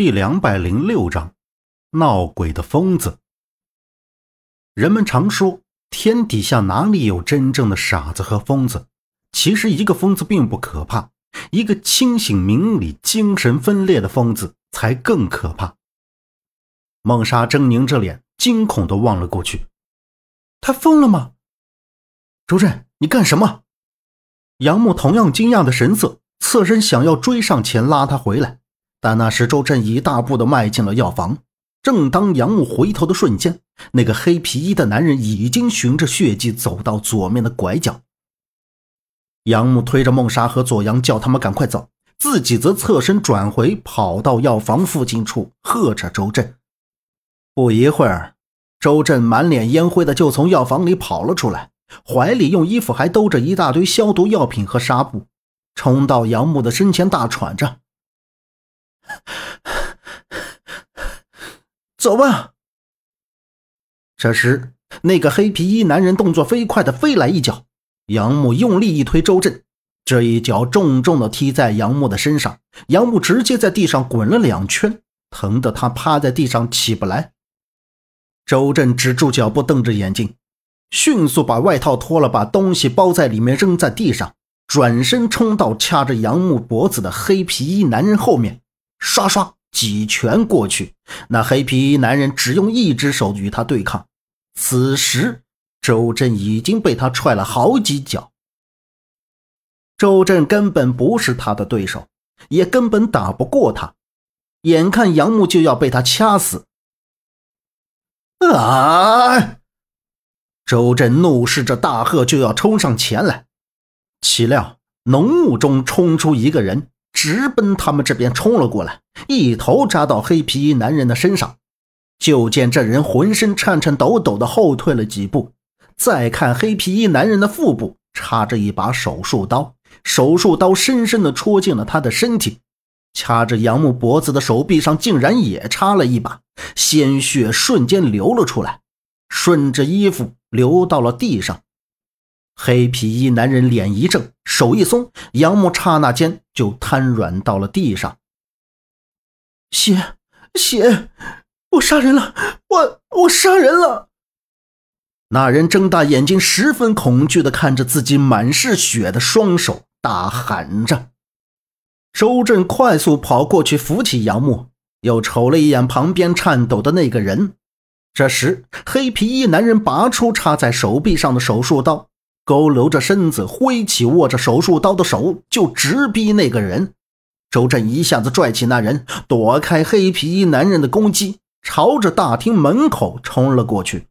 第两百零六章，闹鬼的疯子。人们常说，天底下哪里有真正的傻子和疯子？其实，一个疯子并不可怕，一个清醒明理、精神分裂的疯子才更可怕。孟莎狰狞着脸，惊恐的望了过去。他疯了吗？周震，你干什么？杨木同样惊讶的神色，侧身想要追上前拉他回来。但那时，周震一大步的迈进了药房。正当杨木回头的瞬间，那个黑皮衣的男人已经循着血迹走到左面的拐角。杨木推着孟莎和左阳，叫他们赶快走，自己则侧身转回，跑到药房附近处，喝着周震。不一会儿，周震满脸烟灰的就从药房里跑了出来，怀里用衣服还兜着一大堆消毒药品和纱布，冲到杨木的身前，大喘着。走吧。这时，那个黑皮衣男人动作飞快的飞来一脚，杨木用力一推周震，这一脚重重的踢在杨木的身上，杨木直接在地上滚了两圈，疼得他趴在地上起不来。周震止住脚步，瞪着眼睛，迅速把外套脱了，把东西包在里面扔在地上，转身冲到掐着杨木脖子的黑皮衣男人后面。刷刷几拳过去，那黑皮衣男人只用一只手与他对抗。此时，周震已经被他踹了好几脚。周震根本不是他的对手，也根本打不过他。眼看杨木就要被他掐死，啊！周震怒视着大贺，就要冲上前来。岂料浓雾中冲出一个人。直奔他们这边冲了过来，一头扎到黑皮衣男人的身上。就见这人浑身颤颤抖抖的后退了几步，再看黑皮衣男人的腹部插着一把手术刀，手术刀深深的戳进了他的身体。掐着杨木脖子的手臂上竟然也插了一把，鲜血瞬间流了出来，顺着衣服流到了地上。黑皮衣男人脸一正，手一松，杨木刹那间就瘫软到了地上。血，血！我杀人了！我我杀人了！那人睁大眼睛，十分恐惧地看着自己满是血的双手，大喊着。周震快速跑过去扶起杨木，又瞅了一眼旁边颤抖的那个人。这时，黑皮衣男人拔出插在手臂上的手术刀。佝偻着身子，挥起握着手术刀的手，就直逼那个人。周震一下子拽起那人，躲开黑皮衣男人的攻击，朝着大厅门口冲了过去。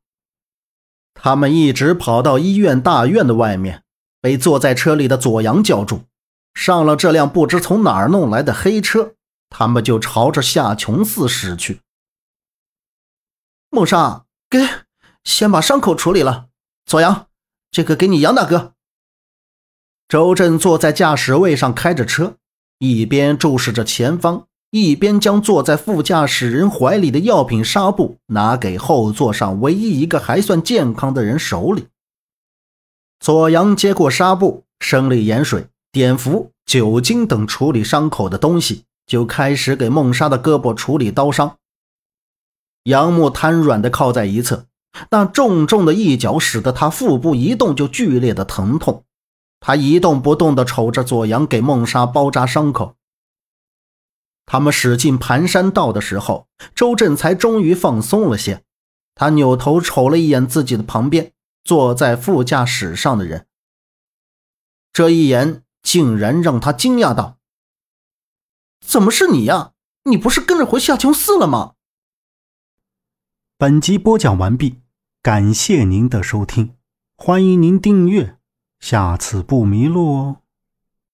他们一直跑到医院大院的外面，被坐在车里的左阳叫住。上了这辆不知从哪儿弄来的黑车，他们就朝着夏琼寺驶去。孟莎，给，先把伤口处理了。左阳。这个给你杨大哥。周震坐在驾驶位上开着车，一边注视着前方，一边将坐在副驾驶人怀里的药品纱布拿给后座上唯一一个还算健康的人手里。左阳接过纱布，生理盐水、碘伏、酒精等处理伤口的东西，就开始给孟莎的胳膊处理刀伤。杨木瘫软地靠在一侧。那重重的一脚使得他腹部一动就剧烈的疼痛，他一动不动地瞅着左阳给孟莎包扎伤口。他们驶进盘山道的时候，周震才终于放松了些。他扭头瞅了一眼自己的旁边坐在副驾驶上的人，这一眼竟然让他惊讶道：“怎么是你呀？你不是跟着回夏琼寺了吗？”本集播讲完毕。感谢您的收听，欢迎您订阅，下次不迷路哦。